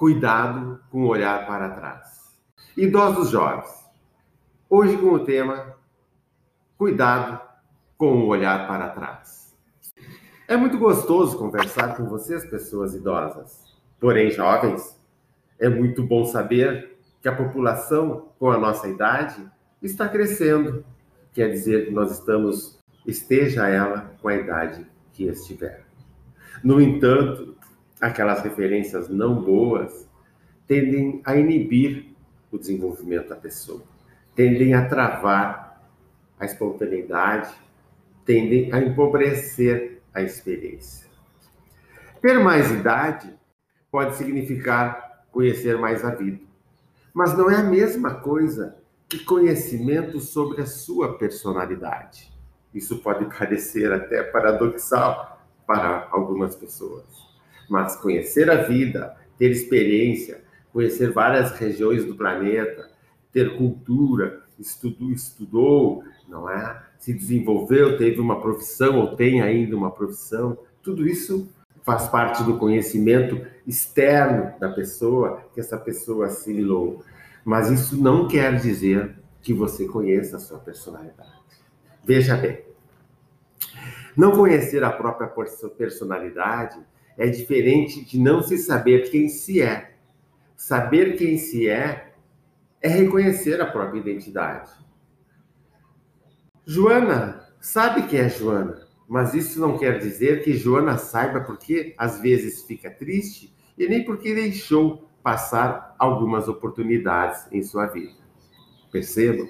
cuidado com o olhar para trás. Idosos jovens, hoje com o tema cuidado com o olhar para trás. É muito gostoso conversar com vocês, pessoas idosas. Porém, jovens, é muito bom saber que a população com a nossa idade está crescendo. Quer dizer que nós estamos, esteja ela com a idade que estiver. No entanto, aquelas referências não boas tendem a inibir o desenvolvimento da pessoa, tendem a travar a espontaneidade, tendem a empobrecer a experiência. Ter mais idade pode significar conhecer mais a vida, mas não é a mesma coisa que conhecimento sobre a sua personalidade. Isso pode parecer até paradoxal para algumas pessoas. Mas conhecer a vida, ter experiência, conhecer várias regiões do planeta, ter cultura, estudou, estudou, não é? Se desenvolveu, teve uma profissão ou tem ainda uma profissão, tudo isso faz parte do conhecimento externo da pessoa que essa pessoa assimilou. Mas isso não quer dizer que você conheça a sua personalidade. Veja bem, não conhecer a própria personalidade é diferente de não se saber quem se é. Saber quem se é é reconhecer a própria identidade. Joana sabe quem é Joana, mas isso não quer dizer que Joana saiba porque às vezes fica triste e nem porque deixou passar algumas oportunidades em sua vida. Percebam?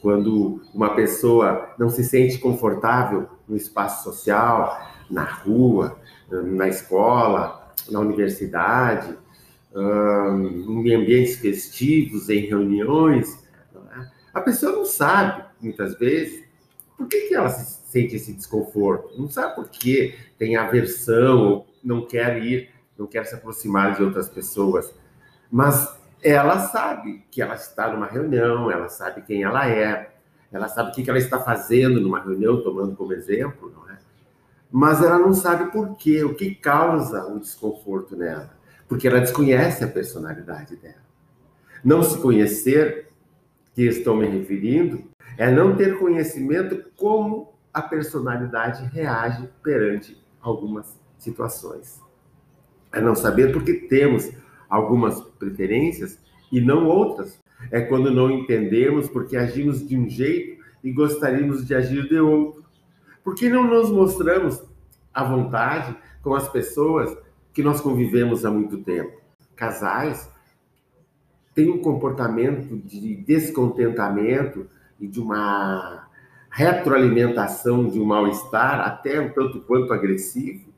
Quando uma pessoa não se sente confortável no espaço social, na rua, na escola, na universidade, em ambientes festivos, em reuniões, é? a pessoa não sabe, muitas vezes, por que, que ela sente esse desconforto. Não sabe por que tem aversão, não quer ir, não quer se aproximar de outras pessoas. Mas ela sabe que ela está numa reunião, ela sabe quem ela é, ela sabe o que ela está fazendo numa reunião, tomando como exemplo, não é? Mas ela não sabe por quê, o que causa o desconforto nela, porque ela desconhece a personalidade dela. Não se conhecer, que estou me referindo, é não ter conhecimento como a personalidade reage perante algumas situações. É não saber porque temos algumas preferências e não outras. É quando não entendemos porque agimos de um jeito e gostaríamos de agir de outro. Por que não nos mostramos à vontade com as pessoas que nós convivemos há muito tempo? Casais têm um comportamento de descontentamento e de uma retroalimentação de um mal-estar, até um tanto quanto agressivo,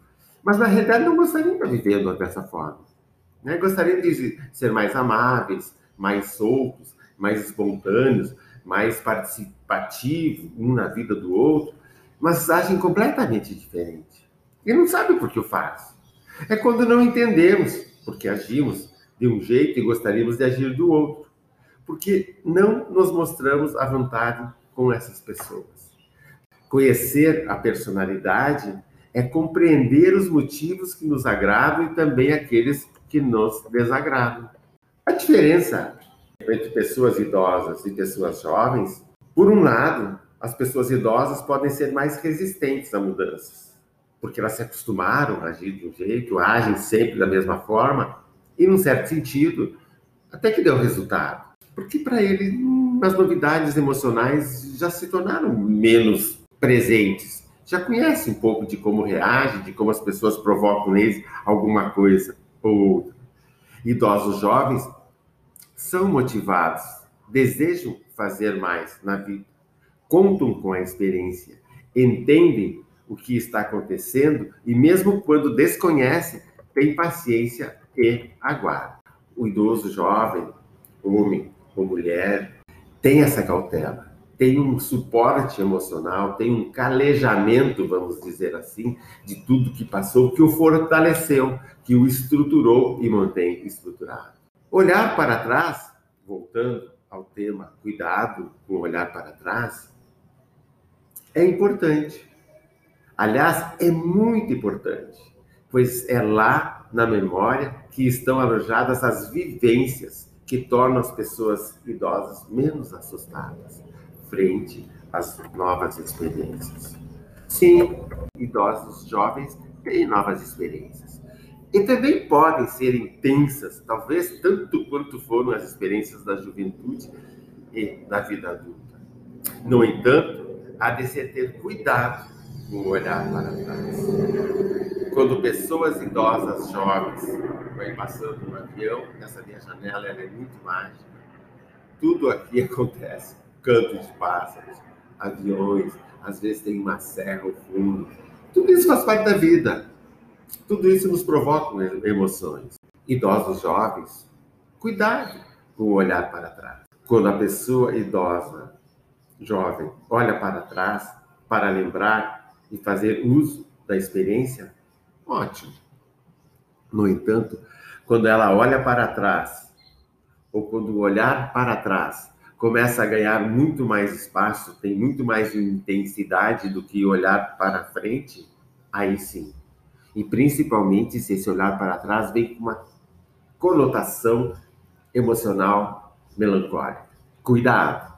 mas na realidade não gostariam de vivendo dessa forma. Né? Gostariam de ser mais amáveis, mais soltos, mais espontâneos, mais participativos um na vida do outro, mas agem completamente diferente. E não sabe por que faz. É quando não entendemos porque agimos de um jeito e gostaríamos de agir do outro. Porque não nos mostramos à vontade com essas pessoas. Conhecer a personalidade é compreender os motivos que nos agradam e também aqueles que nos desagradam. A diferença entre pessoas idosas e pessoas jovens, por um lado, as pessoas idosas podem ser mais resistentes a mudanças, porque elas se acostumaram a agir de um jeito, agem sempre da mesma forma, e, num certo sentido, até que deu resultado. Porque para eles, as novidades emocionais já se tornaram menos presentes. Já conhece um pouco de como reage, de como as pessoas provocam neles alguma coisa ou idosos jovens são motivados, desejam fazer mais na vida, contam com a experiência, entendem o que está acontecendo e mesmo quando desconhecem, têm paciência e aguardam. O idoso jovem, homem ou mulher, tem essa cautela tem um suporte emocional, tem um calejamento, vamos dizer assim, de tudo que passou, que o fortaleceu, que o estruturou e mantém estruturado. Olhar para trás, voltando ao tema cuidado com olhar para trás, é importante. Aliás, é muito importante, pois é lá na memória que estão alojadas as vivências que tornam as pessoas idosas menos assustadas frente às novas experiências. Sim, idosos jovens têm novas experiências. E também podem ser intensas, talvez tanto quanto foram as experiências da juventude e da vida adulta. No entanto, há de ter cuidado com olhar para trás. Quando pessoas idosas, jovens, vêm passando no avião, essa minha janela é muito mágica. Tudo aqui acontece. Canto de pássaros, aviões, às vezes tem uma serra ao fundo. Tudo isso faz parte da vida. Tudo isso nos provoca emoções. Idosos jovens, cuidado com o olhar para trás. Quando a pessoa idosa, jovem, olha para trás para lembrar e fazer uso da experiência, ótimo. No entanto, quando ela olha para trás, ou quando o olhar para trás começa a ganhar muito mais espaço, tem muito mais intensidade do que olhar para frente, aí sim. E principalmente se esse olhar para trás vem com uma conotação emocional melancólica. Cuidado!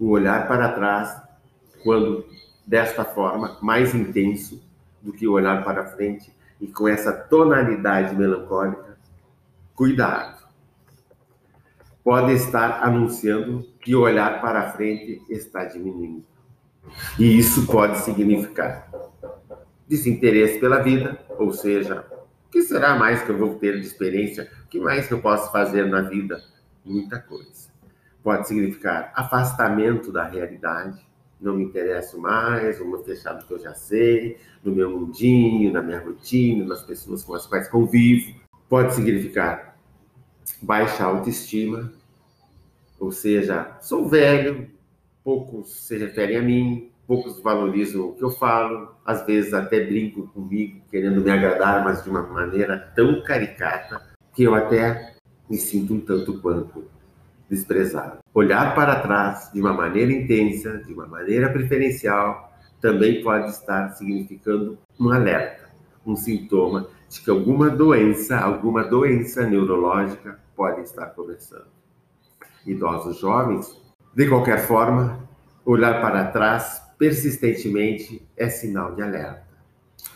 O olhar para trás, quando desta forma, mais intenso do que o olhar para frente e com essa tonalidade melancólica, cuidado! pode estar anunciando que o olhar para frente está diminuindo. E isso pode significar desinteresse pela vida, ou seja, o que será mais que eu vou ter de experiência? O que mais que eu posso fazer na vida? Muita coisa. Pode significar afastamento da realidade, não me interesso mais, vou me fechar que eu já sei, no meu mundinho, na minha rotina, nas pessoas com as quais convivo. Pode significar baixa autoestima, ou seja, sou velho, poucos se referem a mim, poucos valorizam o que eu falo, às vezes até brinco comigo, querendo me agradar, mas de uma maneira tão caricata que eu até me sinto um tanto quanto desprezado. Olhar para trás de uma maneira intensa, de uma maneira preferencial, também pode estar significando um alerta, um sintoma de que alguma doença, alguma doença neurológica pode estar começando. Idosos jovens, de qualquer forma, olhar para trás persistentemente é sinal de alerta.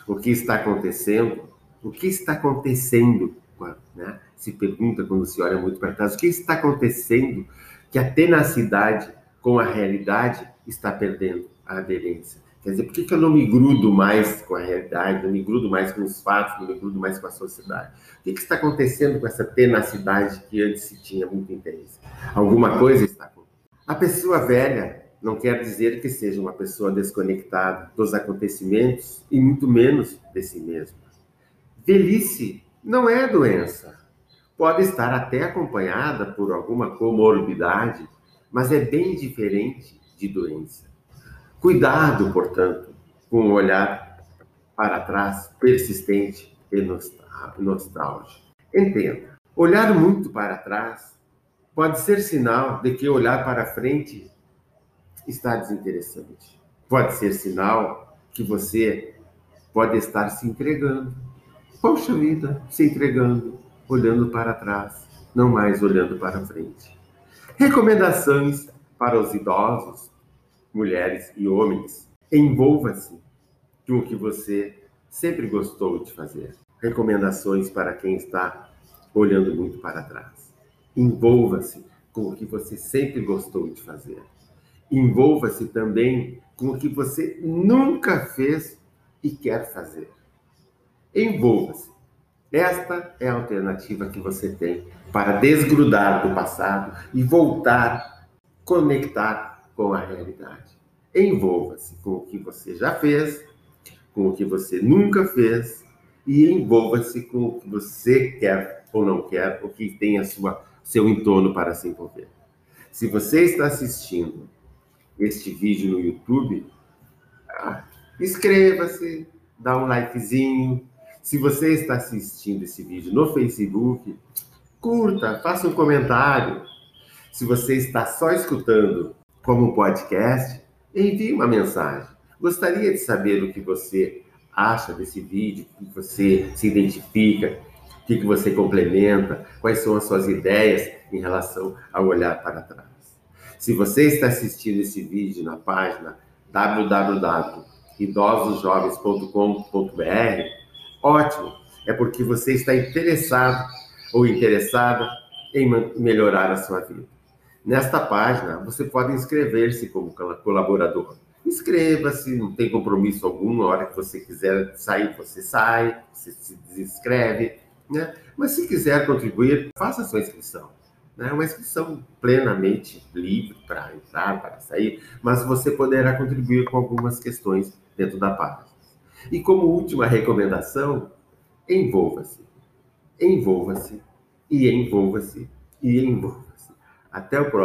O que está acontecendo? O que está acontecendo? Né? Se pergunta quando se olha muito para trás, o que está acontecendo que a tenacidade com a realidade está perdendo a aderência? Quer dizer, por que, que eu não me grudo mais com a realidade, não me grudo mais com os fatos, não me grudo mais com a sociedade? O que, que está acontecendo com essa tenacidade que antes se tinha muito interesse? Alguma coisa está acontecendo. A pessoa velha não quer dizer que seja uma pessoa desconectada dos acontecimentos e muito menos de si mesma. Velhice não é doença. Pode estar até acompanhada por alguma comorbidade, mas é bem diferente de doença. Cuidado, portanto, com o olhar para trás persistente e nostálgico. Entenda, olhar muito para trás pode ser sinal de que olhar para frente está desinteressante. Pode ser sinal que você pode estar se entregando. Poxa vida, se entregando, olhando para trás, não mais olhando para frente. Recomendações para os idosos mulheres e homens. Envolva-se com o que você sempre gostou de fazer. Recomendações para quem está olhando muito para trás. Envolva-se com o que você sempre gostou de fazer. Envolva-se também com o que você nunca fez e quer fazer. Envolva-se. Esta é a alternativa que você tem para desgrudar do passado e voltar, conectar com a realidade. Envolva-se com o que você já fez, com o que você nunca fez e envolva-se com o que você quer ou não quer, o que tem a sua seu entorno para se envolver. Se você está assistindo este vídeo no YouTube, ah, inscreva-se, dá um likezinho. Se você está assistindo esse vídeo no Facebook, curta, faça um comentário. Se você está só escutando como podcast, envie uma mensagem. Gostaria de saber o que você acha desse vídeo, o que você se identifica. O que, você complementa? Quais são as suas ideias em relação ao olhar para trás? Se você está assistindo esse vídeo na página www.idososjovens.com.br, ótimo, é porque você está interessado ou interessada em melhorar a sua vida. Nesta página, você pode inscrever-se como colaborador. Inscreva-se, não tem compromisso algum, na hora que você quiser sair, você sai, você se desinscreve, né? Mas se quiser contribuir, faça a sua inscrição. É né? uma inscrição plenamente livre para entrar, para sair, mas você poderá contribuir com algumas questões dentro da página. E como última recomendação, envolva-se. Envolva-se e envolva-se e envolva-se. Até o próximo.